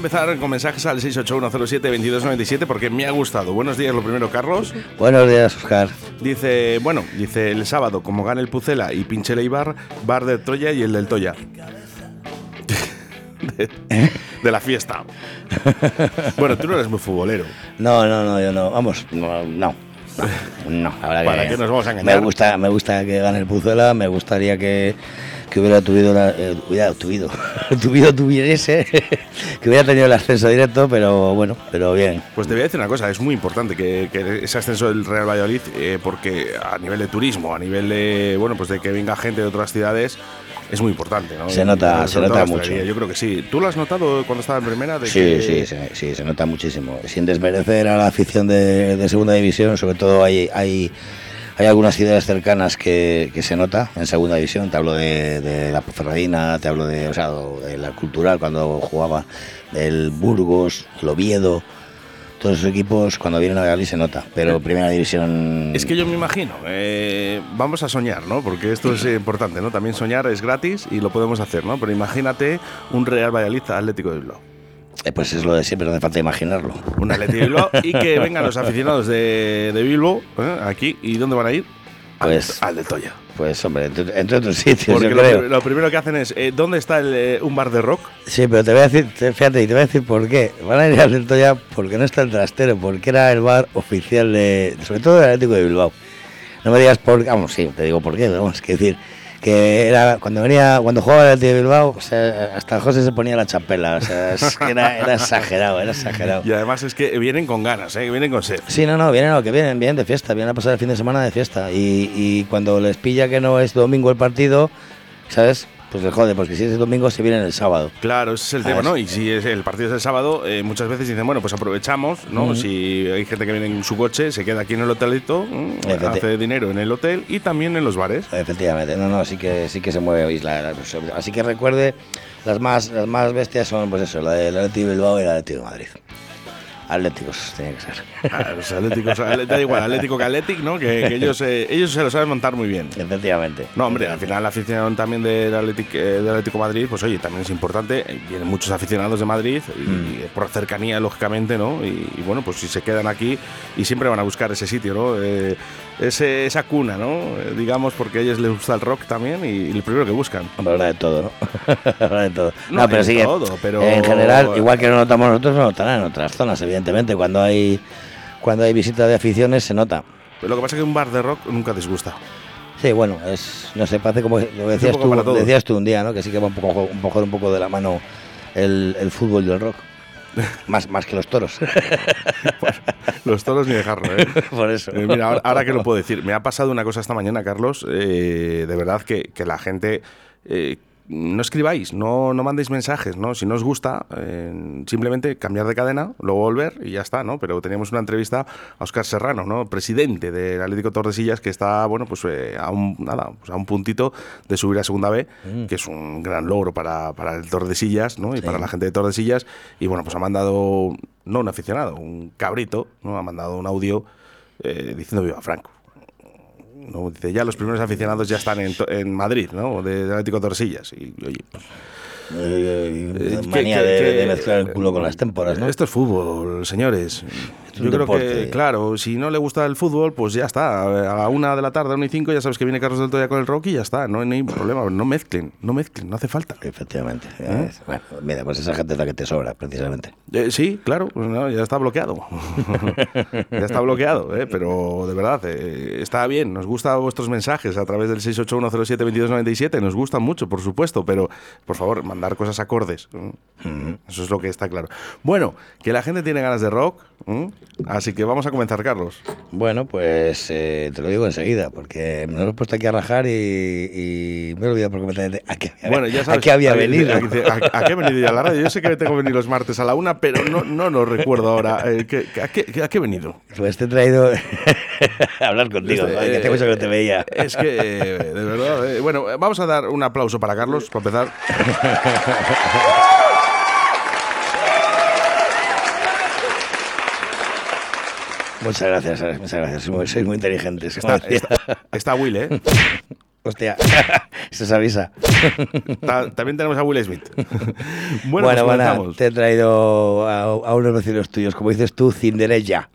empezar con mensajes al 681072297 porque me ha gustado. Buenos días, lo primero, Carlos. Buenos días, Oscar. Dice, bueno, dice el sábado, como gane el Pucela y pinche el Eibar, bar de Troya y el del Toya. De, de la fiesta. Bueno, tú no eres muy futbolero. No, no, no, yo no. Vamos, no, no. No, la verdad ¿Para que nos vamos a engañar? Me gusta, me gusta que gane el Puzuela, me gustaría que, que hubiera tuvido, la, eh, hubiera tuvido, tuvido, tuviese, que hubiera tenido el ascenso directo, pero bueno, pero bien. Pues te voy a decir una cosa, es muy importante que, que ese ascenso del Real Valladolid, eh, porque a nivel de turismo, a nivel de, bueno, pues de que venga gente de otras ciudades, es muy importante, ¿no? Se nota- se nota mucho. Yo creo que sí. ¿Tú lo has notado cuando estaba en primera? De Sí, que- sí, sí, sí, se nota muchísimo. Sin desmerecer a la afición de, de segunda división, sobre todo hay, hay, hay algunas ciudades cercanas que, que se nota en segunda división. Te hablo de, de la Ferradina, te hablo de, o sea, de la cultural cuando jugaba, del Burgos, el Oviedo. Todos esos equipos cuando vienen a Valladolid se nota, pero primera división. Es que yo me imagino, eh, vamos a soñar, ¿no? Porque esto es importante, ¿no? También soñar es gratis y lo podemos hacer, ¿no? Pero imagínate un Real Valladolid Atlético de Bilbao. Eh, pues es lo de siempre, no hace falta imaginarlo. Un Atlético de Bilbao y que vengan los aficionados de, de Bilbao ¿eh? aquí. ¿Y dónde van a ir? Al, Pues- al de Toya. Pues hombre, entre, entre otros sitios, Porque yo lo, creo. pri- lo primero que hacen es, eh, ¿dónde está el, un bar de rock? Sí, pero te voy a decir, te- fíjate, y te voy a decir por qué. Van a ir al Del Toya porque no está el trastero, porque era el bar oficial de, sobre todo del Atlético de Bilbao. No me digas por qué, vamos, sí, te digo por qué, vamos, que decir, que era cuando venía, cuando jugaba el de Bilbao, o sea, hasta José se ponía la chapela, o sea, es que era, era exagerado, era exagerado. Y además es que vienen con ganas, ¿eh? vienen con sed. Sí, no, no, vienen lo que vienen, vienen de fiesta, vienen a pasar el fin de semana de fiesta. Y, y cuando les pilla que no es domingo el partido, ¿sabes? Pues les jode, porque si es domingo se vienen el sábado. Claro, ese es el Ah, tema, ¿no? Y si es el partido es el sábado, eh, muchas veces dicen, bueno, pues aprovechamos, ¿no? Si hay gente que viene en su coche, se queda aquí en el hotelito, hace dinero en el hotel y también en los bares. Efectivamente, no, no, sí que sí que se mueve Isla. Así que recuerde, las más las más bestias son pues eso, la del Atlético de Bilbao y la de Madrid. Atléticos tiene que ser. Ah, los atléticos, ale- da igual, Atlético que Atlético, ¿no? Que, que ellos, eh, ellos se lo saben montar muy bien. Efectivamente. No, hombre, al final la afición también del Atlético, eh, del Atlético Madrid, pues oye, también es importante. eh, Vienen muchos aficionados de Madrid, y, Mm. por cercanía, lógicamente, ¿no? Y, y bueno, pues si se quedan aquí y siempre van a buscar ese sitio, ¿no? Eh, ese- esa cuna, ¿no? Eh, digamos, porque a ellos les gusta el rock también y, el primero que buscan. Habrá de todo, ¿no? habrá de todo. No, No, pero sí todo, pero- en general, igual que lo notamos nosotros, lo notarán en otras zonas, evidentemente. Cuando hay cuando hay visita de aficiones se nota. Pero lo que pasa es que un bar de rock nunca disgusta. Sí, bueno, es no sé, parece como lo decías tú, decías tú un día, ¿no? Que sí que va un poco un poco un poco de la mano el, el fútbol y el rock. Más, más que los toros. Los toros ni dejarlo, ¿eh? Por eso. Eh, mira, ahora, ahora que lo puedo decir, me ha pasado una cosa esta mañana, Carlos, eh, de verdad que, que la gente... eh, no escribáis, no, no mandéis mensajes, ¿no? Si no os gusta, eh, simplemente cambiar de cadena, luego volver y ya está, ¿no? Pero teníamos una entrevista a Óscar Serrano, ¿no? Presidente del Atlético Tordesillas, que está, bueno, pues eh, a un nada, pues a un puntito de subir a segunda B, que es un gran logro para, para el Tordesillas, ¿no? Y Sí. para la gente de Tordesillas. Y bueno, pues ha mandado, no un aficionado, un cabrito, ¿no? Ha mandado un audio eh, diciendo viva Franco. ¿No? Dice, ya los primeros aficionados ya están en, en Madrid, ¿no? De, del Atlético Tordesillas. Y oye, pues, Eh, eh, manía que- de, que- de mezclar el culo con las témporas, ¿no? Esto es fútbol, señores. Yo creo que, claro, si no le gusta el fútbol, pues ya está. A la una de la tarde, a una y cinco, ya sabes que viene Carlos del Toya con el rock y ya está. No hay ningún problema. No mezclen, no mezclen, no hace falta. Efectivamente. ¿Eh? Bueno, mira, pues esa gente es la que te sobra, precisamente. Eh, sí, claro, pues no, ya está bloqueado. ya está bloqueado, ¿eh? pero de verdad, eh, está bien. Nos gustan vuestros mensajes a través del 681072297. Nos gustan mucho, por supuesto, pero por favor, mandar cosas acordes. Eso es lo que está claro. Bueno, que la gente tiene ganas de rock. Así que vamos a comenzar, Carlos. Bueno, pues eh, te lo digo enseguida, porque me lo he puesto aquí a rajar y, y me he olvidado por completamente a qué, Bueno, ya sabes, a qué había a- venido. A, a- a qué he venido ya a la radio? Yo sé que tengo que venir los martes a la una, pero no, no lo recuerdo ahora. Eh, ¿qué- a, qué, ¿A qué he venido? Pues te he traído a hablar contigo, Este, que tengo mucho que no te veía. Es que, eh, de verdad. eh, bueno, eh, vamos a dar un aplauso para Carlos, para empezar. Muchas gracias, Alex, muchas gracias. Sois muy, sois muy inteligentes. Está, Hostia. está, está Will, ¿eh? Hostia, se avisa. Ta- también tenemos a Will Smith. Bueno, bueno, pues bueno, te he traído a, a unos vecinos tuyos, como dices tú, Cinderella.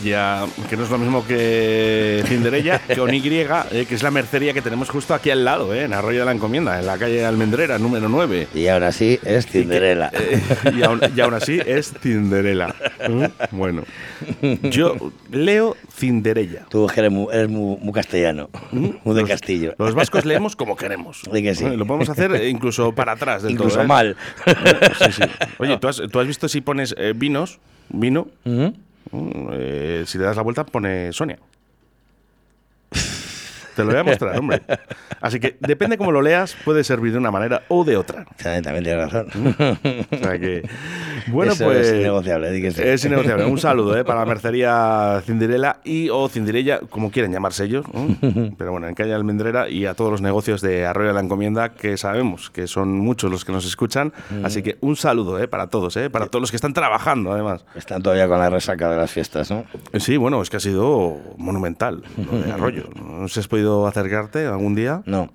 Cinderella, que no es lo mismo que Cinderella, con Y, eh, que es la mercería que tenemos justo aquí al lado, eh, en Arroyo de la Encomienda, en la calle Almendrera, número 9. Y ahora sí es Cinderella. Eh, y, aún, y aún así es Cinderella. ¿Mm? Bueno, yo leo Cinderella. Tú eres muy, eres muy- muy castellano, muy de Los- Castillo. Los vascos leemos como queremos. Que sí. Lo podemos hacer eh, incluso para atrás. del Incluso todo, mal. Sí, sí. Oye, ¿tú has, tú has visto si pones eh, vinos, vino, Ujú. mm, eh, si le das la vuelta pone Sonia. Te lo voy a mostrar, hombre. Así que depende cómo lo leas, puede servir de una manera o de otra. También, también tienes razón. O sea que, bueno, Eso pues. es innegociable, sí. Es innegociable. Un saludo ¿eh? para la mercería Cinderella y o Cinderella, como quieran llamarse ellos. ¿no? Pero bueno, en calle Almendrera y a todos los negocios de Arroyo de la Encomienda, que sabemos que son muchos los que nos escuchan. Así que un saludo ¿eh? para todos, ¿eh? para todos los que están trabajando, además. Están todavía con la resaca de las fiestas, ¿no? Sí, bueno, es que ha sido monumental lo de Arroyo. ¿No sé si has podido acercarte algún día? No.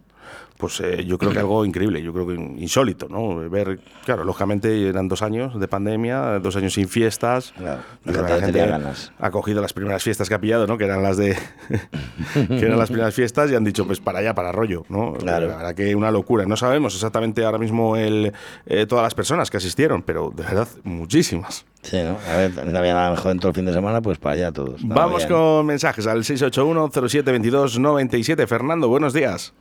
Pues eh, yo creo que algo increíble, yo creo que insólito, ¿no? Ver, claro, lógicamente eran dos años de pandemia, dos años sin fiestas. Claro, la que gente ganas. ha cogido las primeras fiestas que ha pillado, ¿no? Que eran las de que eran las primeras fiestas y han dicho, pues para allá, para rollo, ¿no? Claro. La verdad que una locura. No sabemos exactamente ahora mismo el, eh, todas las personas que asistieron, pero de verdad, muchísimas. Sí, ¿no? A ver, no había nada mejor en todo el fin de semana, pues para allá todos. Vamos bien. con mensajes al 681-0722-97. Fernando, buenos días.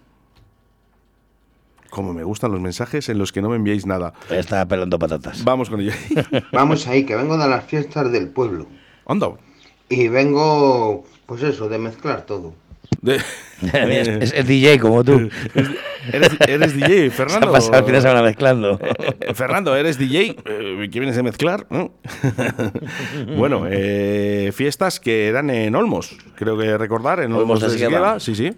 Como me gustan los mensajes en los que no me enviáis nada. Está pelando patatas. Vamos con ello. Vamos ahí, que vengo de las fiestas del pueblo. Anda. Y vengo, pues eso, de mezclar todo. De- es, es- es DJ como tú. ¿Eres, eres DJ, Se Fernando? ha pasado el fin de semana mezclando. Eh, Fernando, ¿eres DJ? Eh, ¿Qué vienes a mezclar? ¿no? bueno, eh, fiestas que eran en Olmos, creo que recordar, en Olmos Olmos de de sí, sí.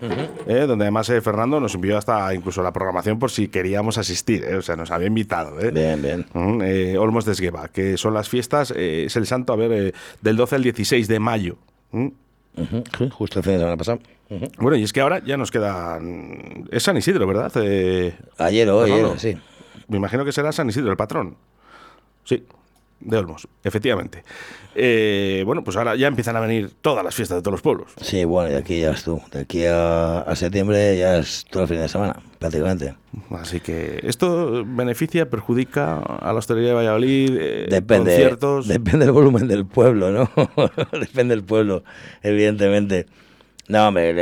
Eh, donde además eh, Fernando nos envió hasta incluso la programación por si queríamos asistir, eh, o sea, nos había invitado. eh. Bien, bien. Eh, Olmos de Esgueva, que son las fiestas, eh, es el santo, a ver, eh, del 12 al 16 de mayo. Mm. Ujú, sí, Justo el fin de semana pasado. Bueno, y es que ahora ya nos quedan... Es San Isidro, ¿verdad? Eh, Ayer o Fernando. ayer, sí. Me imagino que será San Isidro, el patrón. Sí, de Olmos, efectivamente. Eh, bueno, pues ahora ya empiezan a venir todas las fiestas de todos los pueblos. Sí, bueno, y de aquí ya es tú. De aquí a, a septiembre ya es todo el fin de semana, prácticamente. Así que esto beneficia, perjudica a la hostelería de Valladolid, eh, Depende, conciertos. depende del volumen del pueblo, ¿no? depende del pueblo, evidentemente. No, hombre, el-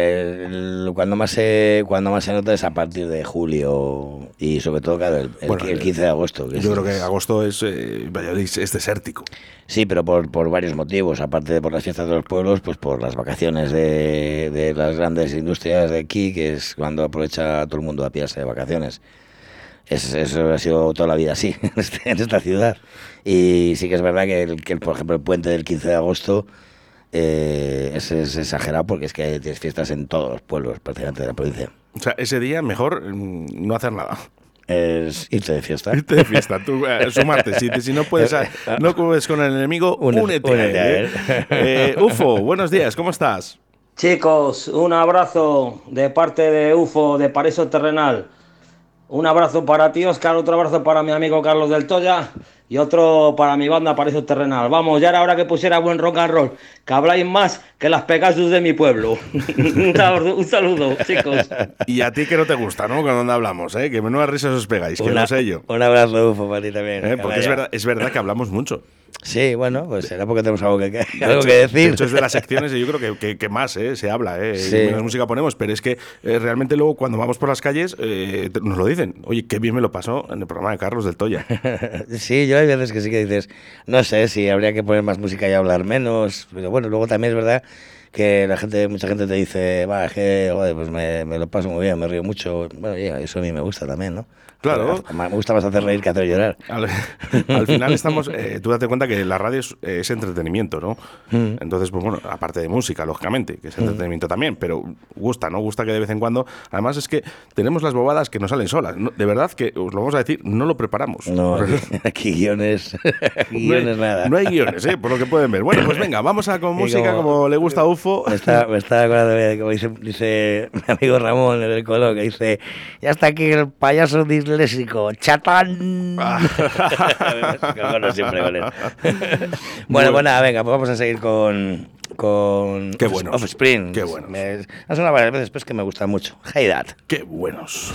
el- cuando, más se, cuando más se nota es a partir de julio y sobre todo, claro, el, el- Bueno, el 15 de agosto. que Yo es- creo que agosto es, eh, es desértico. Sí, pero por, por varios motivos, aparte de por las fiestas de los pueblos, pues por las vacaciones de, de las grandes industrias de aquí, que es cuando aprovecha todo el mundo a pillarse de vacaciones. Es- eso ha sido toda la vida así en, este- en esta ciudad. Y sí que es verdad que, el, que el- por ejemplo, el puente del 15 de agosto eh, es, es exagerado porque es que tienes fiestas en todos los pueblos prácticamente de la provincia. O sea, ese día mejor mm, no hacer nada. Es irte de fiesta. Irte de fiesta, tú, eh, sumarte. Si, si no puedes, eh, no cubes con el enemigo, Únete- únete, únete a a él. él. ¿eh? Eh, Ufo, buenos días, ¿cómo estás? Chicos, un abrazo de parte de UFO, de Paraíso Terrenal. Un abrazo para ti, Oscar, otro abrazo para mi amigo Carlos del Toya y otro para mi banda Paraíso Terrenal. Vamos, ya era hora que pusiera buen rock and roll, que habláis más que las Pegasus de mi pueblo. un saludo- un saludo, chicos. Y a ti que no te gusta, ¿no? Cuando hablamos, ¿eh? Que menudas risas os pegáis, que lo sé yo. Un abrazo, UFO, para ti también. ¿eh? Porque es verdad, es verdad que hablamos mucho. Sí, bueno, pues será porque tenemos algo que, De algo hecho- que decir. De hecho, es de las secciones, y yo creo que, que- que más ¿eh? se habla, ¿eh? Sí. Menos música ponemos, pero es que eh, realmente luego cuando vamos por las calles eh, nos lo dicen. Oye, qué bien me lo pasó en el programa de Carlos del Toya. Sí, yo hay veces que sí que dices, no sé si habría que poner más música y hablar menos, pero bueno, luego también es verdad que la gente, mucha gente te dice, va, que, joder, pues me, me lo paso muy bien, me río mucho. Bueno, ya, eso a mí me gusta también, ¿no? Claro. Me gusta más hacer reír que hacer llorar. Al, al final estamos, eh, tú date cuenta que la radio es, es entretenimiento, ¿no? Mm. Entonces, pues bueno, aparte de música, lógicamente, que es entretenimiento también, pero gusta, ¿no? Gusta que de vez en cuando, además es que tenemos las bobadas que nos salen solas. ¿no? De verdad que os lo vamos a decir, no lo preparamos. No, aquí, aquí guiones, aquí No hay- guiones nada. No hay guiones, ¿eh? por lo que pueden ver. Bueno, pues venga, vamos a con música como- como, le gusta a UFO. Me está, me está acordando de como dice, dice mi amigo Ramón en el colo, que dice, ya está aquí el payaso Disney disléxico. ¡Chatán! bueno, siempre bueno, pues nada, venga, pues vamos a seguir con, con Qué buenos. Offspring. Qué buenos. Me, ha sonado varias veces, pero es que me gusta mucho. Hey Dad. ¡Qué buenos!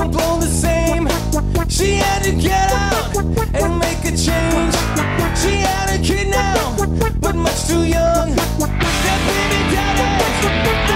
Don't blow the same. She had to get out and make a change. She had a kid now, but much too young. That baby daddy,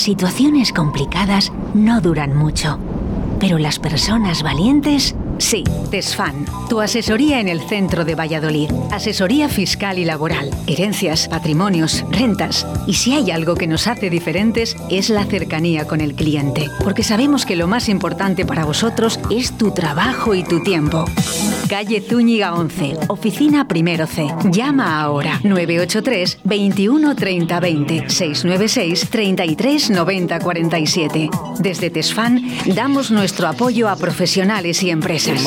Situaciones complicadas no duran mucho, pero las personas valientes sí. Tesfan, tu asesoría en el centro de Valladolid. Asesoría fiscal y laboral, herencias, patrimonios, rentas. Y si hay algo que nos hace diferentes es la cercanía con el cliente, porque sabemos que lo más importante para vosotros es tu trabajo y tu tiempo. Calle Zúñiga 11, oficina primero C. Llama ahora 983 21 30 20 696 33 90 47. Desde Tesfan damos nuestro apoyo a profesionales y empresas.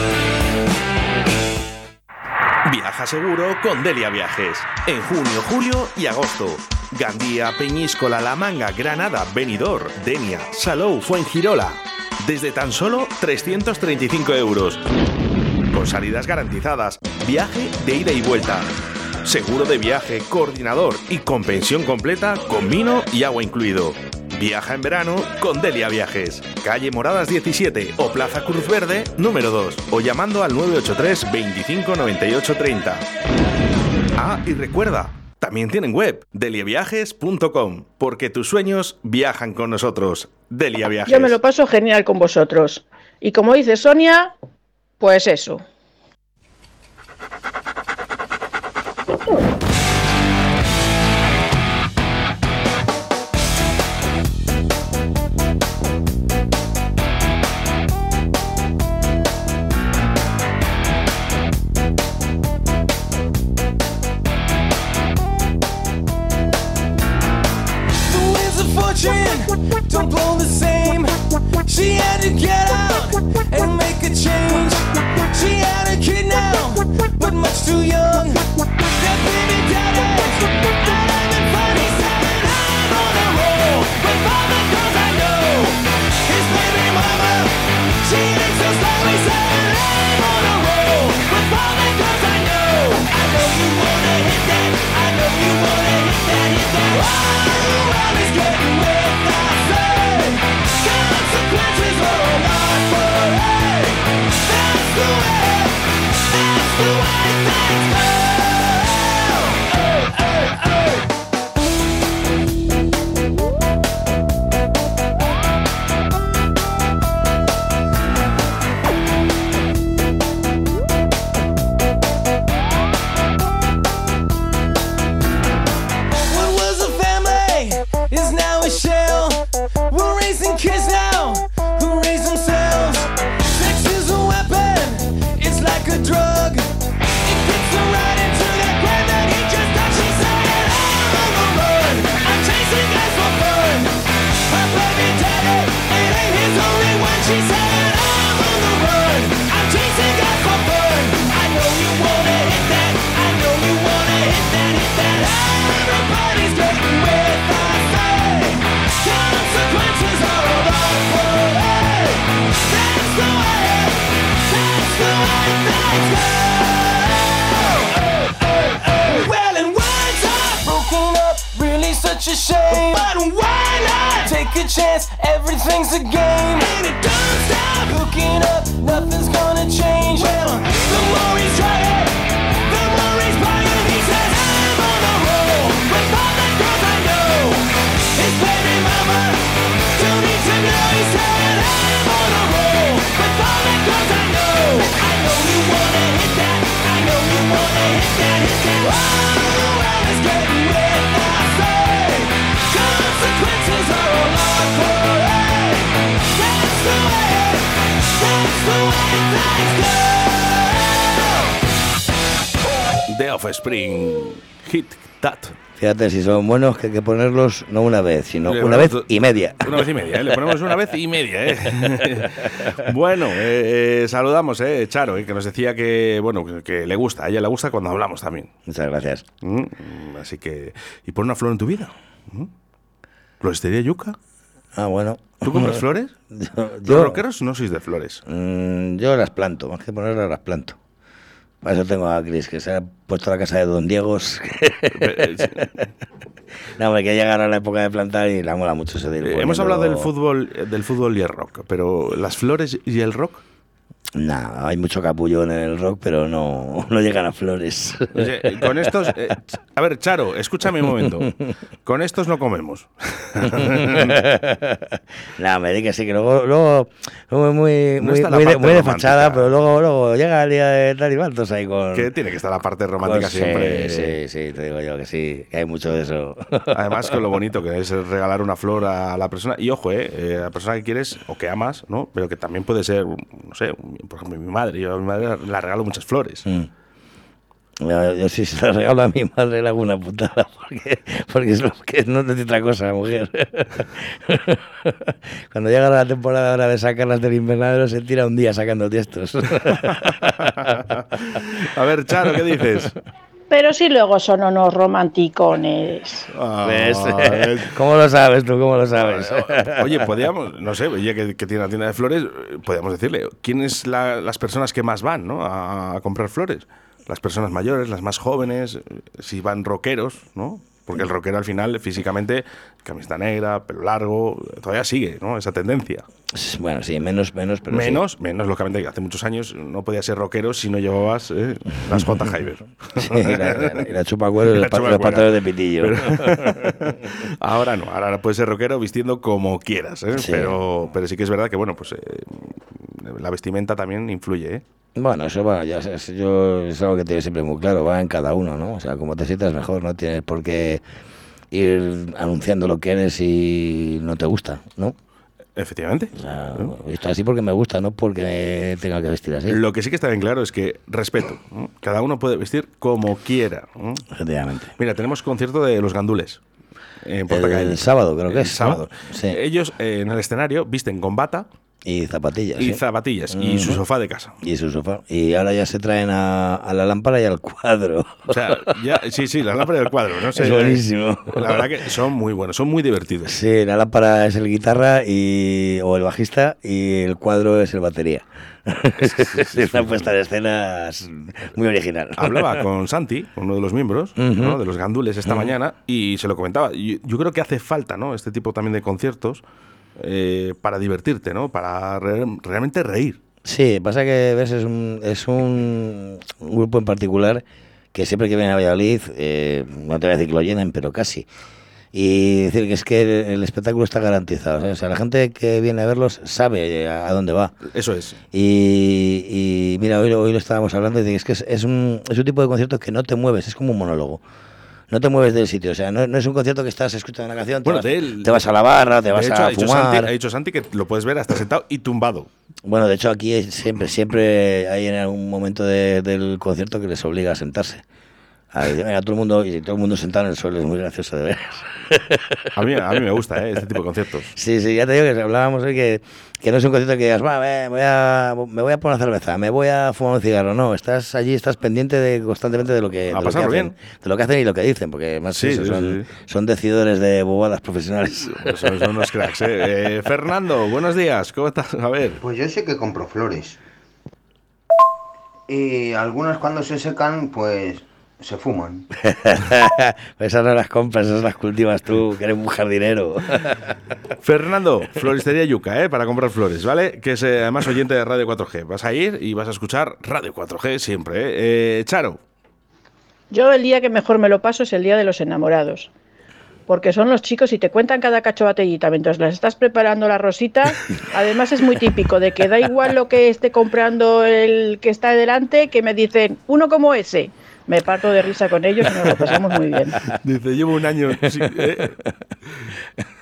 Viaja seguro con Delia Viajes. En junio, julio y agosto. Gandía, Peñíscola, La Manga, Granada, Benidorm, Denia, Salou, Fuengirola. Desde tan solo 335 euros. Con salidas garantizadas. Viaje de ida y vuelta. Seguro de viaje, coordinador y con pensión completa con vino y agua incluido. Viaja en verano con Delia Viajes. Calle Moradas 17 o Plaza Cruz Verde número 2 o llamando al 983 25 98 30. Ah, y recuerda, también tienen web deliaviajes.com porque tus sueños viajan con nosotros. Delia Viajes. Yo me lo paso genial con vosotros. Y como dice Sonia, pues eso. Don't blow the same. She had to get out and make a Offspring, Hit That. Fíjate, si son buenos, que hay que ponerlos no una vez, sino Le una vez y media. Una vez y media, ¿eh? le ponemos una vez y media. ¿eh? bueno, eh, eh, saludamos, eh, Charo, eh, que nos decía que bueno que, que le gusta, a ella le gusta cuando hablamos también. Muchas gracias. Mm, así que, ¿y pon una flor en tu vida? ¿Mm? ¿Floristería Yuca? Ah, bueno. ¿Tú compras flores? Yo, Los yo- rockeros no sois de flores. Mm, yo las planto, más que ponerlas las planto. Para eso tengo a Cris, que se ha puesto la casa de Don Diegos. no, hombre, que llegar a la época de plantar y la mola mucho ese Eh, hemos hablado del fútbol, eh, del fútbol y el rock, pero las flores y el rock. No, hay mucho capullo en el rock, pero no, no llegan a flores. Oye, eh, con estos, eh, a ver, Charo, escúchame un momento. Con estos no comemos. no, me di que sí, que luego, luego muy, No muy, muy de, muy de fachada, pero luego, luego llega el día de tal y cual, entonces ahí con... Que tiene que estar la parte romántica con- sí, siempre. Sí, sí, te digo yo que sí, que hay mucho de eso. Además, con lo bonito que es regalar una flor a la persona. Y ojo, eh, eh, a la persona que quieres o que amas, ¿no? Pero que también puede ser, no sé, un- por ejemplo, mi madre. Yo a mi madre la regalo muchas flores. Mm. Yo, yo sí se la regalo a mi madre le hago una putada porque, porque es lo que no necesita otra cosa la mujer. Cuando llega la temporada ahora de sacarlas del invernadero se tira un día sacando tiestos. A ver, Charo, ¿qué dices? Pero si luego son unos romanticones. ¿Ves? Ah, ¿Cómo lo sabes tú? ¿Cómo lo sabes? Oye, podríamos, no sé, oye, que, que tiene una tienda de flores, podríamos decirle, ¿quiénes la- las personas que más van ¿no? a, a comprar flores? Las personas mayores, las más jóvenes, si van rockeros, ¿no? Porque el rockero al final, físicamente, camiseta negra, pelo largo, todavía sigue, ¿no? Esa tendencia. Bueno, sí, menos, menos, pero sí. menos, menos, lógicamente, hace muchos años no podías ser rockero si no llevabas eh, las J. Hyber. Sí, y la, la- la chupacuero y La los, pantalones de pitillo. Pero- ahora no, ahora puedes ser rockero vistiendo como quieras, ¿eh? Sí. pero, pero sí que es verdad que, bueno, pues eh, la vestimenta también influye, ¿eh? Bueno, eso va, ya sabes, yo es algo que tengo siempre muy claro, va en cada uno, ¿no? O sea, como te sientas mejor, no tienes por qué ir anunciando lo que eres y no te gusta, ¿no? Efectivamente. O sea, esto así porque me gusta, no porque tenga que vestir así. Lo que sí que está bien claro es que respeto. ¿no? Cada uno puede vestir como quiera. ¿no? Efectivamente. Mira, tenemos concierto de los gandules. En Portacalle. El sábado creo que El es, ¿no? sábado. Sí. Ellos eh, en el escenario visten con bata Y zapatillas. y sí. zapatillas y su sofá de casa. Y su sofá. Y ahora ya se traen a, a la lámpara y al cuadro. O sea, ya, sí, sí, la lámpara del cuadro. No sé, Es buenísimo. La verdad que son muy buenos, son muy divertidos. Sí, la lámpara es el guitarra y, o el bajista y el cuadro es el batería. Es una puesta de escenas muy original. Hablaba con Santi, uno de los miembros. ¿no? de los gandules esta mañana, y se lo comentaba. Y Yo, creo que hace falta ¿no? este tipo también de conciertos eh, para divertirte, ¿no? para re- realmente reír. Sí, pasa que ves, es un, es un, grupo en particular que siempre que viene a Valladolid, eh, no te voy a decir que lo llenen, pero casi. Y decir que es que el, el espectáculo está garantizado. ¿eh? O sea, la gente que viene a verlos sabe a, a dónde va. Eso es. Y, y mira, hoy, lo- hoy lo estábamos hablando y es que es, es un, es un tipo de concierto que no te mueves, es como un monólogo. No te mueves del sitio, o sea, no, no es un concierto que estás escuchando una canción, te, Bueno, vas, te vas a la barra, te vas hecho, a ha fumar. Santi, ha dicho Santi que lo puedes ver hasta sentado y tumbado. Bueno, de hecho aquí siempre, siempre hay en algún momento de- del concierto que les obliga a sentarse. A venga, todo el mundo, y todo el mundo sentado en el suelo es muy gracioso de ver. A mí, a mí me gusta ¿eh? este tipo de conciertos. Sí, sí, ya te digo que hablábamos hoy que, que no es un concierto que digas, va, ve, voy a, me voy a poner una cerveza, me voy a fumar un cigarro. No, estás allí, estás pendiente de, constantemente de lo que, de lo que pasarlo hacen, bien. de lo que hacen y lo que dicen, porque además Sí, eso, sí, son, sí. son decidores de bobadas profesionales. Son, son unos cracks, ¿eh? Eh, Fernando, buenos días. ¿Cómo estás? A ver. Pues yo sé que compro flores. Y algunas cuando se secan, pues se fuman. esas no las compras, esas las cultivas tú, que eres un jardinero. Fernando, Floristería Yuca, ¿eh? para comprar flores, ¿vale? Que es eh, además oyente de Radio 4G. Vas a ir y vas a escuchar Radio 4G siempre, ¿eh? Eh, Charo, Yo el día que mejor me lo paso es el día de los enamorados. Porque son los chicos y te cuentan cada cacho batellita mientras las estás preparando la rosita. Además es muy típico de que da igual lo que esté comprando el que está delante, que me dicen, uno como ese. Me parto de risa con ellos y nos lo pasamos muy bien. dice, llevo un año... sí, ¿eh?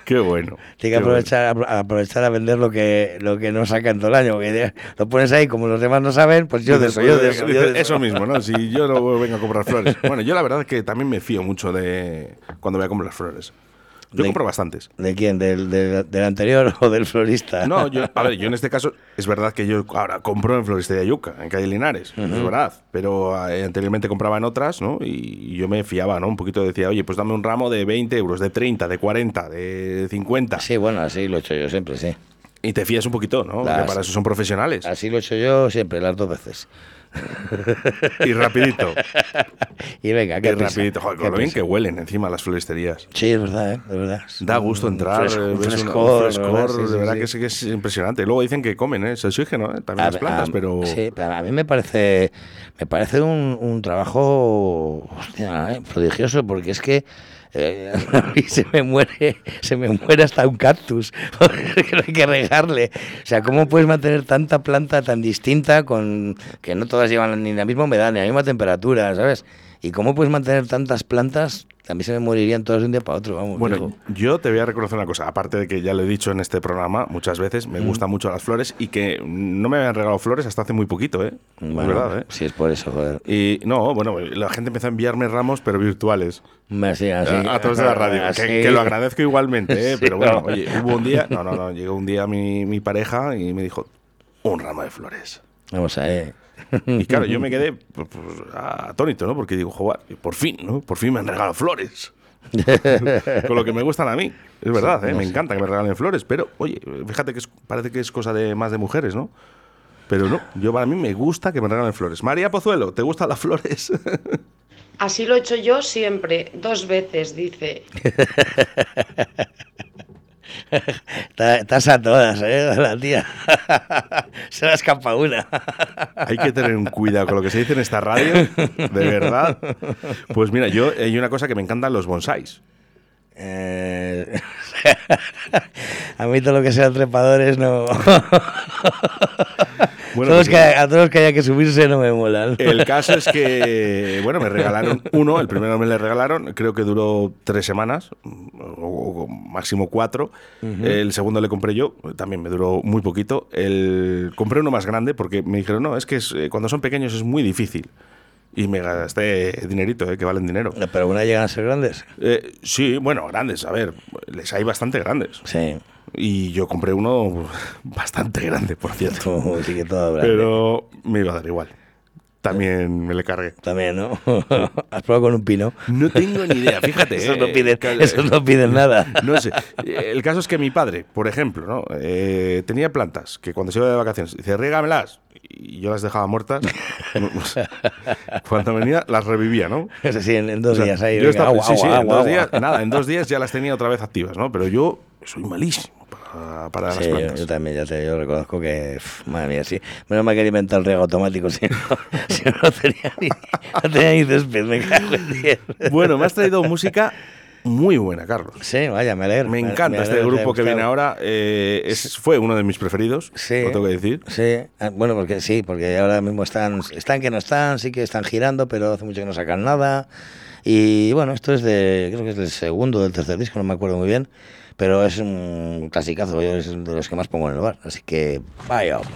Qué bueno. Tiene que bueno. aprovechar, apro- aprovechar a vender lo que, lo que no sacan todo el año. Porque lo pones ahí, como los demás no saben, pues yo de eso, yo de eso. yo de eso. Eso mismo, ¿no? Si yo no vengo a comprar flores. Bueno, yo la verdad es que también me fío mucho de cuando voy a comprar flores. Yo De- compro bastantes. ¿De quién? ¿Del, del, del anterior o del florista? No, yo, a ver, yo en este caso es verdad que yo ahora compro en Floristería Yuca, en calle Linares, es verdad, pero eh, anteriormente compraba en otras, ¿no? Y yo me fiaba, ¿no? Un poquito decía, oye, pues dame un ramo de 20 euros, de 30, de 40, de 50. Sí, bueno, así lo he hecho yo siempre, sí. Y te fías un poquito, ¿no? Las- Que para eso son profesionales. Así lo he hecho yo siempre, las dos veces. Y rapidito. Y venga, prisa, rapidito. Joder, con lo bien que huelen encima las floristerías. Sí, es verdad, ¿eh? Verdad. Da gusto Un entrar, fresco- eh, un frescor, un frescor, ¿verdad? Sí, de verdad sí. que sí que es impresionante. Luego dicen que comen, ¿eh? Es oxígeno, ¿eh? También A- las plantas, a- pero... Sí, pero a mí me parece, me parece un, un trabajo hostia, eh, prodigioso porque es que eh, mí se me muere, se me muere hasta un cactus, hay que regarle. O sea, ¿cómo puedes mantener tanta planta tan distinta con que no todas llevan ni la misma humedad ni la misma temperatura, ¿sabes? ¿Y cómo puedes mantener tantas plantas? A mí se me morirían todas de un día para otro, vamos. Bueno, yo te voy a reconocer una cosa, aparte de que ya lo he dicho en este programa muchas veces, me gustan mucho las flores y que no me habían regalado flores hasta hace muy poquito, ¿eh? Bueno, es verdad, ¿eh? Si es por eso, joder. Y no, bueno, la gente empezó a enviarme ramos, pero virtuales, Me- sí, así- a, a través de la radio, así- que, que lo agradezco igualmente, ¿eh? Sí, pero bueno, no. oye, hubo un día, no, no, no, llegó un día mi, mi pareja y me dijo, un ramo de flores. Vamos a ver. Y claro, yo me quedé pues, pues, atónito, ¿no? Porque digo, joder, por fin, ¿no? Por fin me han regalado flores. Con lo que me gustan a mí. Es verdad, ¿eh? me encanta que me regalen flores, pero oye, fíjate que es- parece que es cosa de más de mujeres, ¿no? Pero no, yo para mí me gusta que me regalen flores. María Pozuelo, ¿te gustan las flores? Así lo he hecho yo siempre, dos veces, dice. Está- Estás a todas, ¿eh? La tía. Se le escapa una. Hay que tener un cuidado con lo que se dice en esta radio, de verdad. Pues mira, yo hay una cosa que me encantan los bonsáis. Eh, a mí todo lo que sea trepadores no. Bueno, Todos pues, que, a todos los que haya que subirse no me molan. El caso es que, bueno, me regalaron uno, el primero me le regalaron, creo que duró tres semanas, o, o máximo cuatro. El segundo le compré yo, también me duró muy poquito. El, compré uno más grande porque me dijeron, no, es que es, eh, cuando son pequeños es muy difícil. Y me gasté dinerito, eh, que valen dinero. Pero alguna llegan a ser grandes. Eh, sí, bueno, grandes, a ver, les hay bastante grandes. Sí. Y yo compré uno bastante grande, por cierto. Sí que todo grande. Pero me iba a dar igual. También me le cargué. También, ¿no? ¿Has probado con un pino? No tengo ni idea, fíjate. Esos eh, no piden, esos no piden nada. No sé. Eh, El caso es que mi padre, por ejemplo, ¿no? Eh, tenía plantas que cuando se iba de vacaciones, dice, rígamelas. Y yo las dejaba muertas. cuando venía, las revivía, ¿no? Sí, en, en dos O sea, días ahí. yo estaba- agua, sí, sí, agua, en agua, dos días, nada, en dos días ya las tenía otra vez activas, ¿no? Pero yo soy malísimo para para, las yo, plantas. yo también, ya te yo reconozco que, madre mía, sí. Menos mal que inventado el riego automático, si no, si no, tenía ni, no tenía ni césped, me cago en diez. Bueno, me has traído música muy buena, Carlos. Sí, vaya, me alegro. Me encanta este grupo que viene ahora. eh, es, fue uno de mis preferidos, Sí. lo tengo que decir. Sí, ah, bueno, porque sí, porque ahora mismo están, están que no están, sí que están girando, pero hace mucho que no sacan nada. Y bueno, esto es de, creo que es del segundo o del tercer disco, no me acuerdo muy bien, pero es un clasicazo, yo es de los que más pongo en el bar, así que vaya. hombre.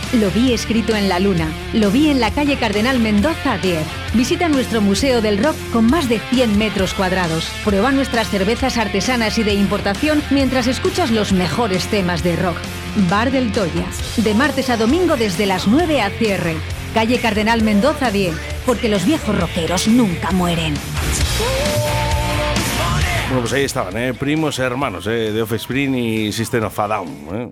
Lo vi escrito en la luna. Lo vi en la calle Cardenal Mendoza 10. Visita nuestro Museo del Rock con más de 100 metros cuadrados. Prueba nuestras cervezas artesanas y de importación mientras escuchas los mejores temas de rock. Bar del Toya. De martes a domingo desde las 9 a cierre. Calle Cardenal Mendoza 10. Porque los viejos rockeros nunca mueren. Bueno, pues ahí estaban, ¿eh? primos hermanos ¿eh? de Offspring y System of a Down. ¿eh?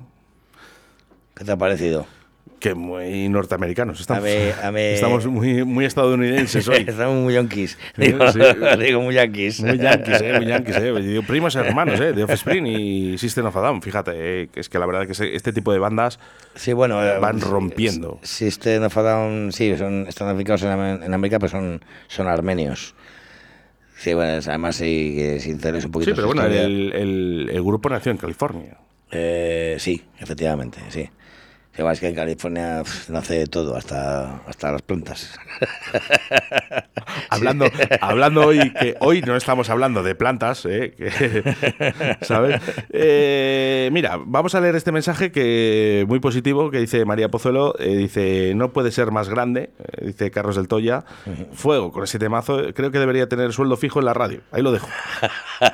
¿Qué te ha parecido? Que muy norteamericanos estamos. A a. Estamos muy, muy estadounidenses hoy. Estamos muy yanquis. Digo, sí. digo muy yanquis. Muy yanquis, ¿eh? Muy yanquis, ¿eh? Digo, primos hermanos, ¿eh? De Offspring y System of a Down. Fíjate, ¿eh? que es que la verdad que se- este tipo de bandas Sí, bueno, eh, van rompiendo. Sí, este no Down, sí, son, están aplicados en, Am- en América, pero son, son armenios. Sí, bueno, es- además sí, que si interesa un poquito Sí, pero bueno, el- el grupo nació en California. Eh, sí, efectivamente, sí. Bueno, es que en California nace de todo, hasta, hasta las plantas. Hablando, hablando hoy, que hoy no estamos hablando de plantas, ¿eh? Que- ¿sabes? Eh, mira, vamos a leer este mensaje que muy positivo que dice María Pozuelo. eh, dice, no puede ser más grande, dice Carlos del Toya. Fuego con ese temazo. Creo que debería tener sueldo fijo en la radio. Ahí lo dejo.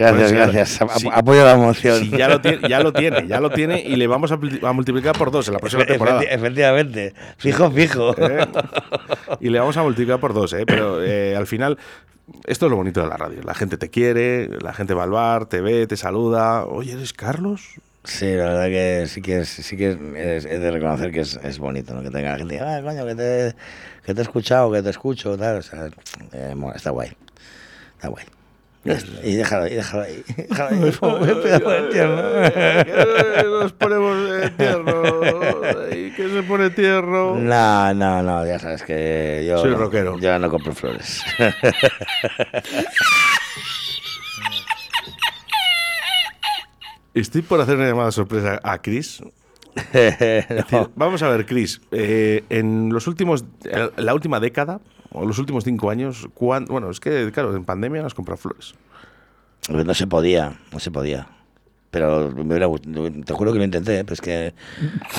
Gracias, Pues, gracias. Sí. Apoyo la moción. Sí, ya lo tiene, ya lo tiene, ya lo tiene y le vamos a, pl- a multiplicar por dos en la próxima temporada. efecti- efectivamente. Fijo, fijo. ¿Eh? Y le vamos a multiplicar por dos, ¿eh? pero eh, al final, esto es lo bonito de la radio. La gente te quiere, la gente va al bar, te ve, te saluda. Oye, ¿eres Carlos? Sí, la verdad que sí que es, sí que es, de reconocer que es, es bonito, ¿no? Que tenga la gente, ah, coño, que te, que te he escuchado, que te escucho, tal, o sea, eh, está guay, está guay. Y déjalo ahí, déjalo ahí, déjalo ahí, de nos ponemos eh, tierno. ¿Y que se pone tierno? No, no, no, ya sabes que yo Soy no, rockero. Yo no compro flores. Estoy por hacer una llamada sorpresa a Chris. Decir, vamos a ver, Chris. eh, en los últimos, eh, la última década o los últimos cinco años, cuán- bueno, es que claro, en pandemia no has comprado flores. Pues no se podía, no se podía. Pero me hubiera gust- te juro que lo intenté, ¿eh? pero es que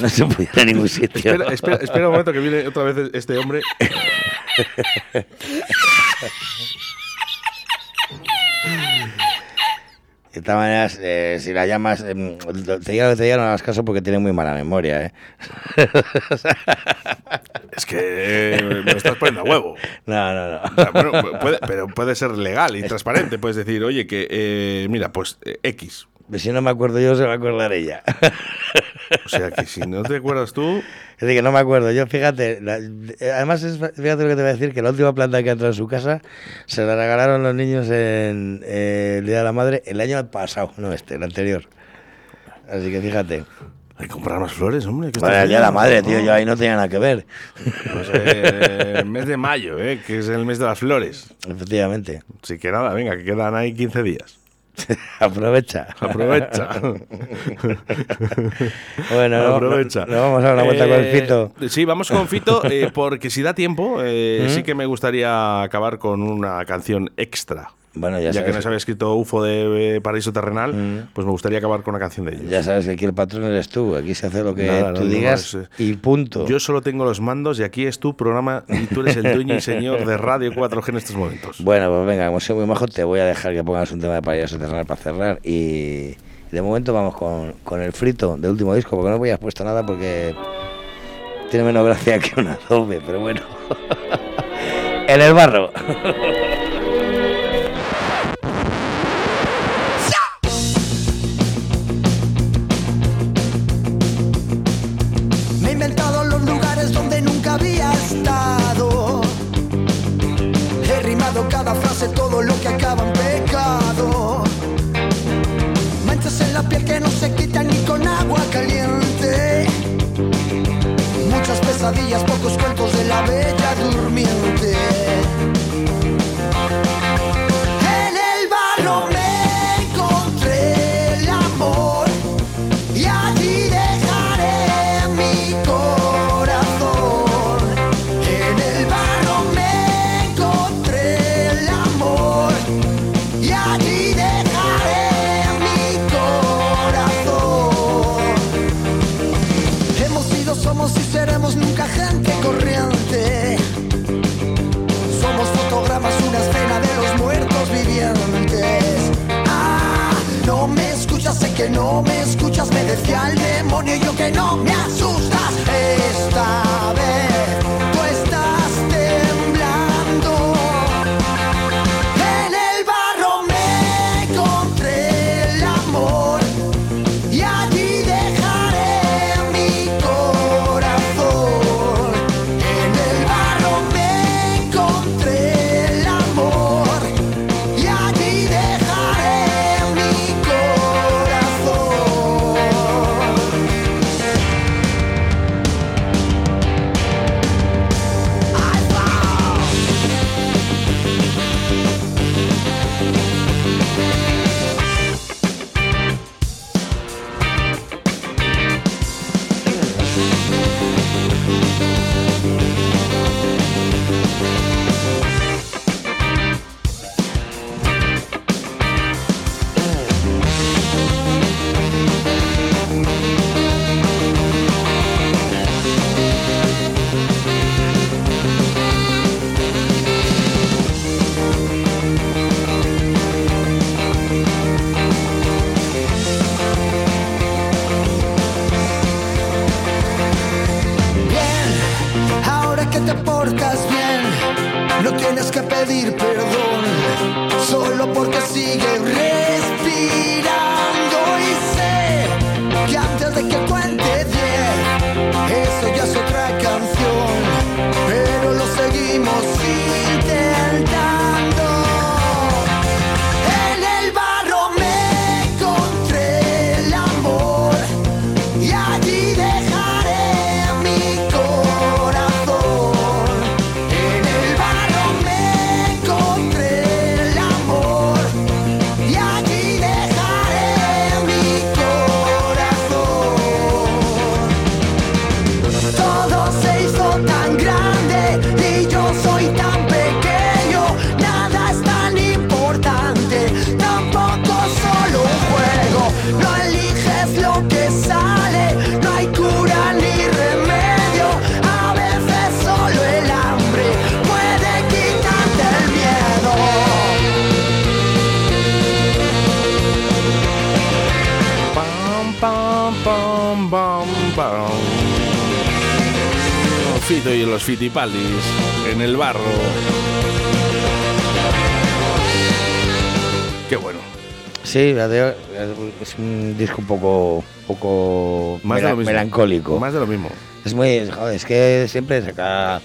no se podía ir a ningún sitio. Espera, espera, espera un momento que viene otra vez este hombre. De todas maneras, eh, si la llamas, em, te diga lo que te diga, no hagas caso porque tiene muy mala memoria, ¿eh? Es que me estás poniendo a huevo. No, no, no. O sea, bueno, puede- pero puede ser legal y transparente. Puedes decir, oye, que eh, mira, pues eh, X. Si no me acuerdo yo, se va a acordar ella. O sea, que si no te acuerdas tú. Es decir, que no me acuerdo. Yo, fíjate, la- además, es, fíjate lo que te voy a decir, que la última planta que ha entrado en su casa se la regalaron los niños en eh, el Día de la Madre el año pasado, no este, el anterior. Así que fíjate. Hay que comprar más flores, hombre. ¿qué Bueno, el Día de la? Madre, tío, yo ahí no tenía nada que ver. Pues eh, el mes de mayo, eh, que es el mes de las flores. Efectivamente. Así que nada, venga, que quedan ahí 15 días. Aprovecha. Aprovecha. Bueno, no- aprovecha. no- no vamos a dar una vuelta con el Fito. Sí, vamos con Fito, eh, porque si da tiempo, eh, ¿Mm? sí que me gustaría acabar con una canción extra. Bueno, ya ya que sabes. nos había escrito UFO de eh, Paraíso Terrenal, pues me gustaría acabar con una canción de ellos. Ya sabes que aquí el patrón eres tú. Aquí se hace lo que Nada, tú no, digas y punto. Yo solo tengo los mandos y aquí es tu programa y tú eres el dueño y señor de Radio 4G en estos momentos. Bueno, pues venga, como soy muy majo, te voy a dejar que pongas un tema de payaso terrenal para cerrar. Y de momento vamos con, con el frito del último disco, porque no voy a puesto nada porque tiene menos gracia que una doble, pero bueno. en el barro. pocos cuentos de la bella durmiente. Decía el demonio yo que no me asustas. Te portas bien, no tienes que pedir perdón, solo porque sigues respirando. Y sé que antes de que cuente diez, eso ya es otra Y los fitipaldis en el barro. Qué bueno. Sí, es un disco un poco, poco Más mela- melancólico. Más de lo mismo. Es muy, joder, es que siempre saca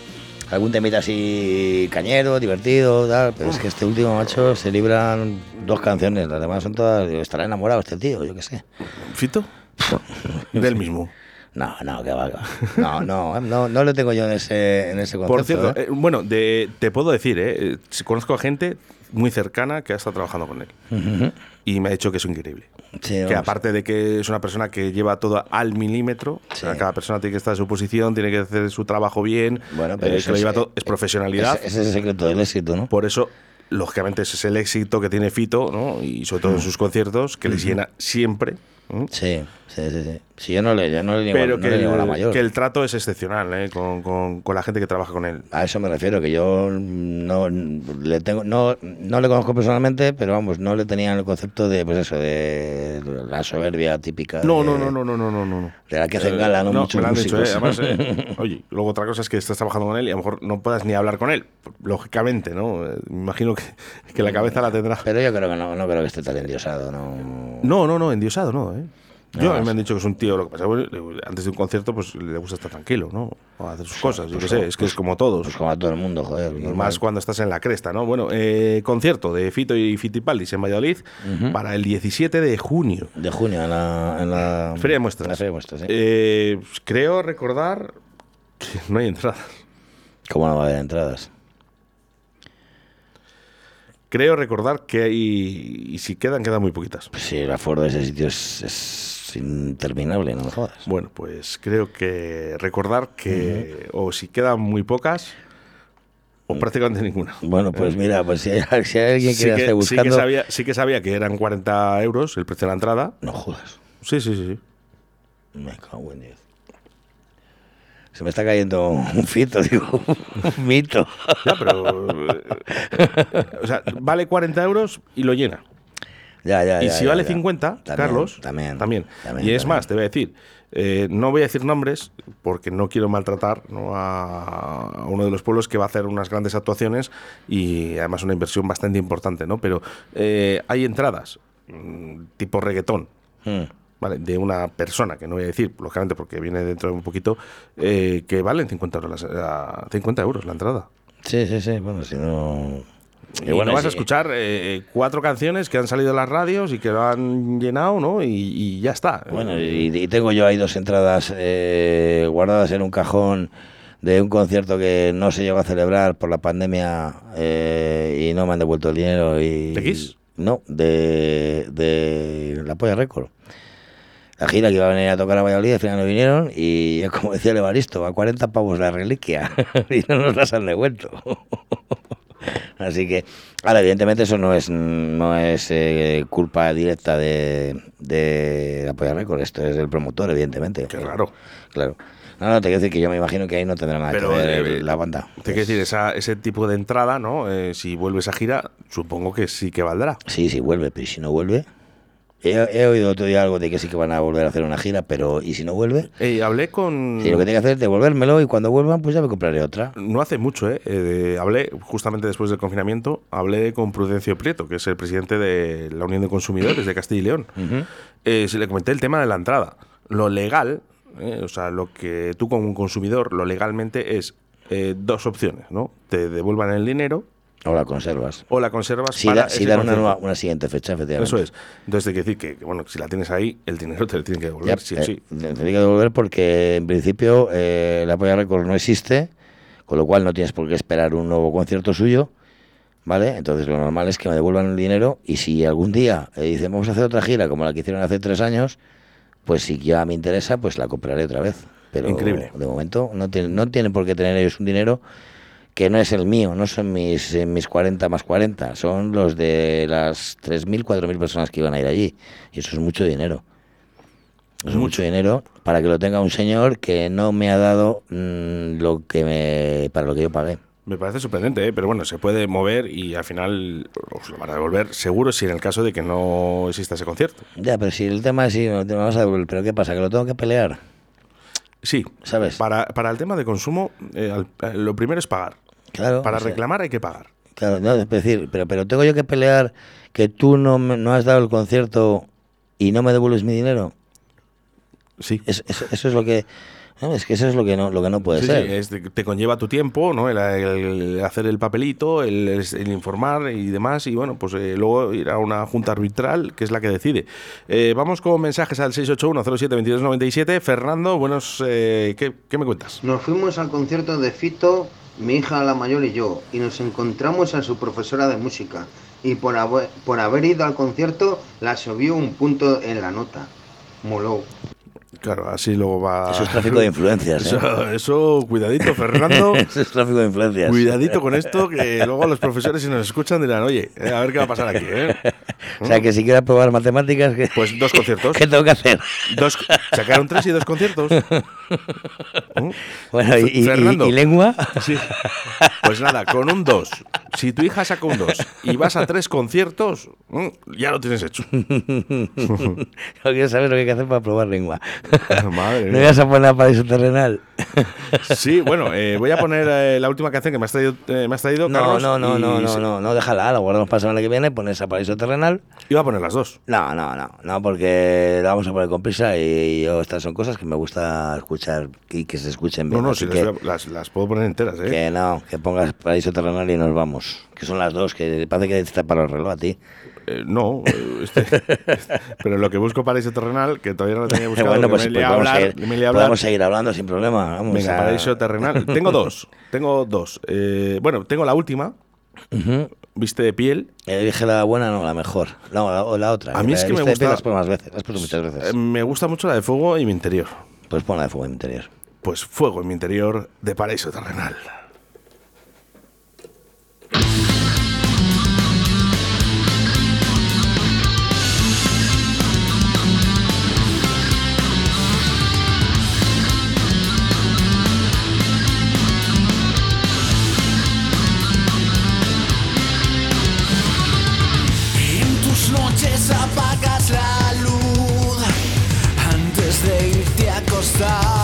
algún temita así cañero, divertido, tal, pero es que este último macho se libran dos canciones, las demás son todas, estará enamorado este tío, yo qué sé. ¿Fito? Del mismo. No, no, que va, que va. No, no, no, no lo tengo yo en ese, en ese concepto. Por cierto, ¿eh? eh, bueno, de- te puedo decir, eh, conozco a gente muy cercana que ha estado trabajando con él. Y me ha dicho que es increíble. Sí, que aparte de que es una persona que lleva todo al milímetro, o sea, cada persona tiene que estar en su posición, tiene que hacer su trabajo bien, Bueno, pero eh, que lo es- lleva todo, es profesionalidad. Ese, ese es el secreto del éxito, ¿no? Por eso, lógicamente, ese es el éxito que tiene Fito, ¿no? Y sobre todo en sus conciertos, que les llena siempre. ¿no? Sí, sí, sí, sí. Si yo no le, yo no le Pero no que, le a la el, mayor. que el trato es excepcional ¿eh? con, con- con la gente que trabaja con él. A eso me refiero, que yo no le tengo, no, no le conozco personalmente, pero vamos, no le tenía el concepto de, pues eso, de la soberbia típica. No, de, no, no, no, no, no, no, no. De la que hacen gala, ¿no? Muchos me lo han dicho, músicos. ¿eh? Además, eh, oye, luego otra cosa es que estás trabajando con él y a lo mejor no puedas ni hablar con él, lógicamente, ¿no? Eh, Me imagino que, que la cabeza la tendrá. Pero yo creo que no, no creo que esté tan endiosado, ¿no? No, no, no, endiosado no, ¿eh? Yo, No, me han dicho que es un tío, lo que pasa es que bueno, antes de un concierto pues le gusta estar tranquilo, ¿no? O hacer sus cosas, yo pues qué sé, como- es que es como todos. Pues como a todo el mundo, joder. Y normal. más cuando estás en la cresta, ¿no? Bueno, eh, concierto de Fito y Fitipaldis en Valladolid para el 17 de junio. De junio, en la, en la Feria de muestras. en la feria de muestras. Eh, creo recordar que no hay entradas. ¿Cómo no va a haber entradas? Creo recordar que hay. Y si quedan, quedan muy poquitas. Pues sí, el aforo de ese sitio es, es interminable, no me jodas. Bueno, pues creo que recordar que. O si quedan muy pocas. O prácticamente ninguna. Bueno, pues Eh, mira, pues si hay, si hay alguien que sí la buscando... que sabía, sí que sabía que eran 40 euros el precio de la entrada. No jodas. Sí, sí, sí. sí. Me cago en Dios. Se me está cayendo un fito, digo, un mito. Ya, pero. eh, o sea, vale 40 euros y lo llena. Ya, ya, y ya, si vale ya. 50, También, Carlos, también, también. también, Y es más, te voy a decir, eh, no voy a decir nombres porque no quiero maltratar ¿no? a, uno de los pueblos que va a hacer unas grandes actuaciones y además una inversión bastante importante, ¿no? Pero eh, hay entradas mm, tipo reggaetón. Hmm. ¿vale? de una persona, que no voy a decir, lógicamente, porque viene dentro de un poquito, eh, que valen 50 euros, la- la- 50 euros la entrada. Sí, sí, sí. Bueno, si no. Y, bueno, vas sí. a escuchar eh, cuatro canciones que han salido en las radios y que lo han llenado, ¿no? Y, y ya está. Bueno, y, y tengo yo ahí dos entradas eh, guardadas en un cajón de un concierto que no se llegó a celebrar por la pandemia eh, y no me han devuelto el dinero. Y, ¿De Kiss? No, de, de La Polla Record. La gira que iba a venir a tocar a Valladolid, al final no vinieron y como decía el Evaristo, a 40 pavos la reliquia y no nos las han devuelto. Así que, ahora, evidentemente, eso no es no es eh, culpa directa de, de la Polla Record, esto es del promotor, evidentemente. Qué raro. Claro. No, no, te quiero decir que yo me imagino que ahí no tendrá nada Pero, que ver eh, la banda. Te quiero decir, esa, ese tipo de entrada, ¿no? Eh, si vuelves a gira, supongo que sí que valdrá. Sí, sí, vuelve, pero ¿y si no vuelve? He, he oído otro día algo de que sí que van a volver a hacer una gira, pero ¿y si no vuelve? Eh, hablé con... Sí, lo que tiene que hacer es devolvérmelo y cuando vuelvan, pues ya me compraré otra. No hace mucho, ¿eh? Eh, hablé justamente después del confinamiento, hablé con Prudencio Prieto, que es el presidente de la Unión de Consumidores de Castilla y León. Eh, se le comenté el tema de la entrada. Lo legal, eh, o sea, lo que tú como consumidor, lo legalmente es eh, dos opciones, ¿no? Te devuelvan el dinero O la conservas. o la conservas Si, para da- si una, nueva- una siguiente fecha, efectivamente. Eso es. Entonces hay que decir que, que, bueno, si la tienes ahí, el dinero te lo tienen que devolver, Ya, sí o eh, sí. te tiene que devolver porque en principio eh, la Polla Record no existe, con lo cual no tienes por qué esperar un nuevo concierto suyo, ¿vale? Entonces lo normal es que me devuelvan el dinero y si algún día eh, dicen vamos a hacer otra gira como la que hicieron hace tres años, pues si ya me interesa, pues la compraré otra vez. Pero Increíble. de momento no tienen, no tienen por qué tener ellos un dinero que no es el mío, no son mis, eh, mis 40 más 40, son los de las 3.000, 4.000 personas que iban a ir allí. Y eso es mucho dinero. Eso es mucho dinero para que lo tenga un señor que no me ha dado mm, lo que me, para lo que yo pagué. Me parece sorprendente, ¿eh? pero bueno, se puede mover y al final os lo van a devolver seguro si en el caso de que no exista ese concierto. Ya, pero si el tema es si me lo vas a devolver, pero ¿qué pasa? ¿Que lo tengo que pelear? Sí, ¿Sabes? Para, para el tema de consumo, eh, al- eh, lo primero es pagar. Claro. Para o sea, reclamar hay que pagar. Claro, no, es decir, pero, pero tengo yo que pelear que tú no, me- no has dado el concierto y no me devuelves mi dinero. Sí. Es- es- eso es lo que. no, es que eso es lo que no, lo que no puede Sí, ser. sí, es te conlleva tu tiempo, ¿no? El, el hacer el papelito, el, el informar y demás. Y bueno, pues eh, luego ir a una junta arbitral que es la que decide. Eh, vamos con mensajes al 681-07-2297. Fernando, buenos, eh, ¿qué, qué me cuentas? Nos fuimos al concierto de Fito, mi hija la mayor y yo, y nos encontramos a su profesora de música. Y por haber, por haber ido al concierto, la subió un punto en la nota. Moló. Claro, así luego va. Eso es tráfico de influencias, ¿eh? Eso, eso, cuidadito, Fernando. Eso es tráfico de influencias. Cuidadito con esto, que luego los profesores, si nos escuchan, dirán, oye, eh, a ver qué va a pasar aquí, ¿eh? O sea, que si quieres probar matemáticas, ¿qué, Pues dos conciertos. ¿qué tengo que hacer? Dos, sacaron tres y dos conciertos. ¿Mm? Bueno, y, Fernando. y- y lengua. Sí. Pues nada, con un 2. Si tu hija saca un 2 y vas a tres conciertos, mm, ya lo tienes hecho. Yo quiero saber lo que hay que hacer para probar lengua. Madre ¿No ibas a poner paraíso terrenal? Sí, bueno, eh, voy a poner eh, la última canción que me has traído, eh, me has traído No, Carlos, no, no, no, no, no, no, déjala, la guardamos para la semana que viene, pones a paraíso terrenal. Iba a poner las dos. No, no, no, no, porque la vamos a poner con prisa y yo estas son cosas que me gusta escuchar y que se escuchen bien. No, no, si que, las, las- las puedo poner enteras, ¿eh? que no, que pongas paraíso terrenal y nos vamos. Que son las dos, que parece que está para el reloj a ti. Eh, no, eh, este- pero lo que busco Paraíso Terrenal, que todavía no lo tenía buscado, bueno, pues, me pues podemos, hablar, seguir, me podemos hablando sin problema. Vamos Venga, a- Paraíso Terrenal. Tengo dos, tengo dos. Eh, bueno, tengo la última. Viste de piel. Dije la buena, no, la mejor. No, la, o la otra. A mí La es que me vista de piel gusta- más veces, muchas veces. Me gusta mucho la de Fuego y mi interior. Pues pon la de fuego interior. Pues Fuego en mi interior de Paraíso Terrenal. Irte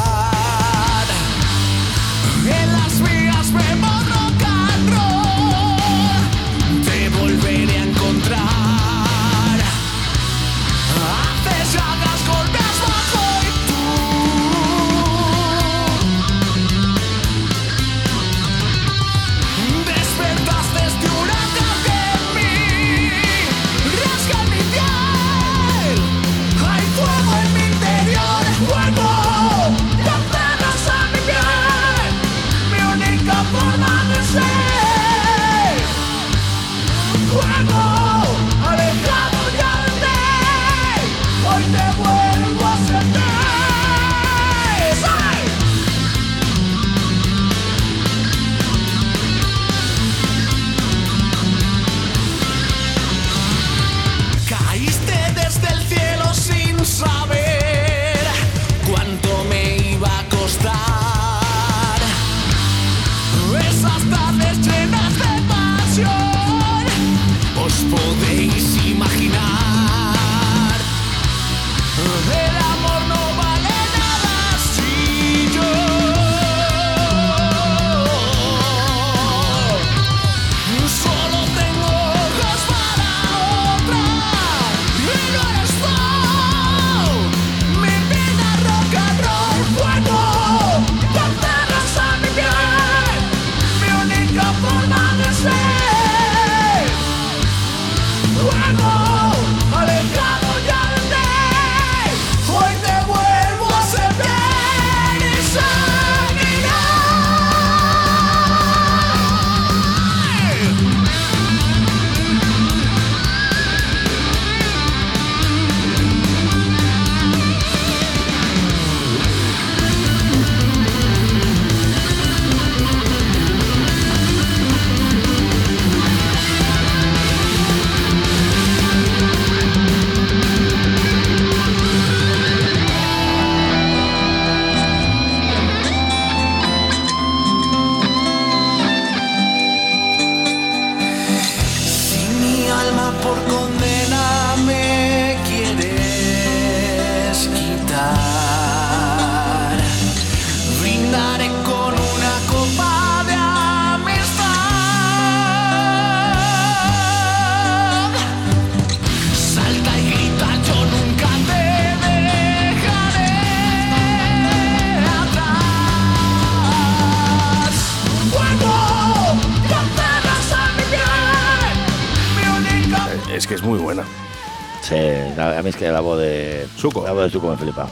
mí es que la voz de. Suco. La voz de Suco me flipa.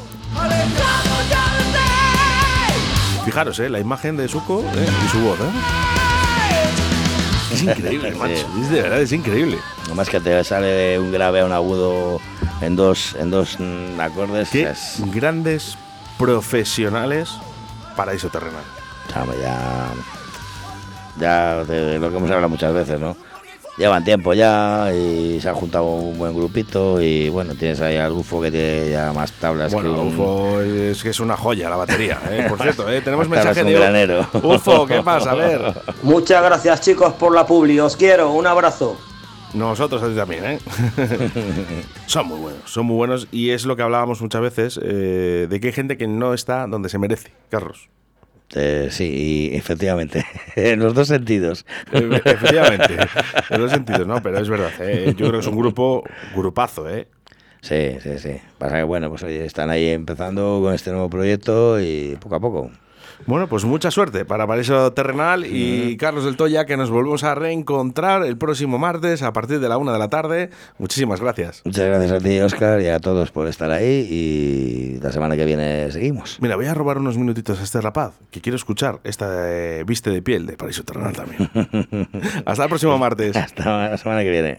Fijaros, ¿eh? la imagen de Suco ¿eh? y su voz. ¿eh? Es increíble, Sí. macho. Es de verdad, es increíble. Nomás que te sale un grave a un agudo en dos, en dos acordes. Qué es- grandes profesionales paraíso terrenal. Ya. Ya de lo que hemos hablado muchas veces, ¿no? Llevan tiempo ya y se han juntado un buen grupito y bueno, tienes ahí al UFO que tiene ya más tablas Bueno, que un... UFO es que es una joya la batería. ¿eh? Por cierto, ¿eh? tenemos mensaje de granero. UFO, ¿qué pasa? A ver. Muchas gracias chicos por la publi, os quiero, un abrazo. Nosotros a ti también, ¿eh? son muy buenos, son muy buenos y es lo que hablábamos muchas veces eh, de que hay gente que no está donde se merece, Carlos. Eh, sí, y efectivamente, en los dos sentidos. Eh, Efectivamente, en los sentidos, ¿no? Pero es verdad, ¿eh? yo creo que es un grupo, grupazo, ¿eh? Sí, sí, sí. Pasa que, bueno, pues oye, están ahí empezando con este nuevo proyecto y poco a poco. Bueno, pues mucha suerte para Paraíso Terrenal y Carlos del Toya, que nos volvemos a reencontrar el próximo martes a partir de la una de la tarde. Muchísimas gracias. Muchas gracias a ti, Oscar, y a todos por estar ahí. Y la semana que viene seguimos. Mira, voy a robar unos minutitos a este rapaz, que quiero escuchar esta de Viste de Piel de Paraíso Terrenal también. Hasta el próximo martes. Hasta la semana que viene.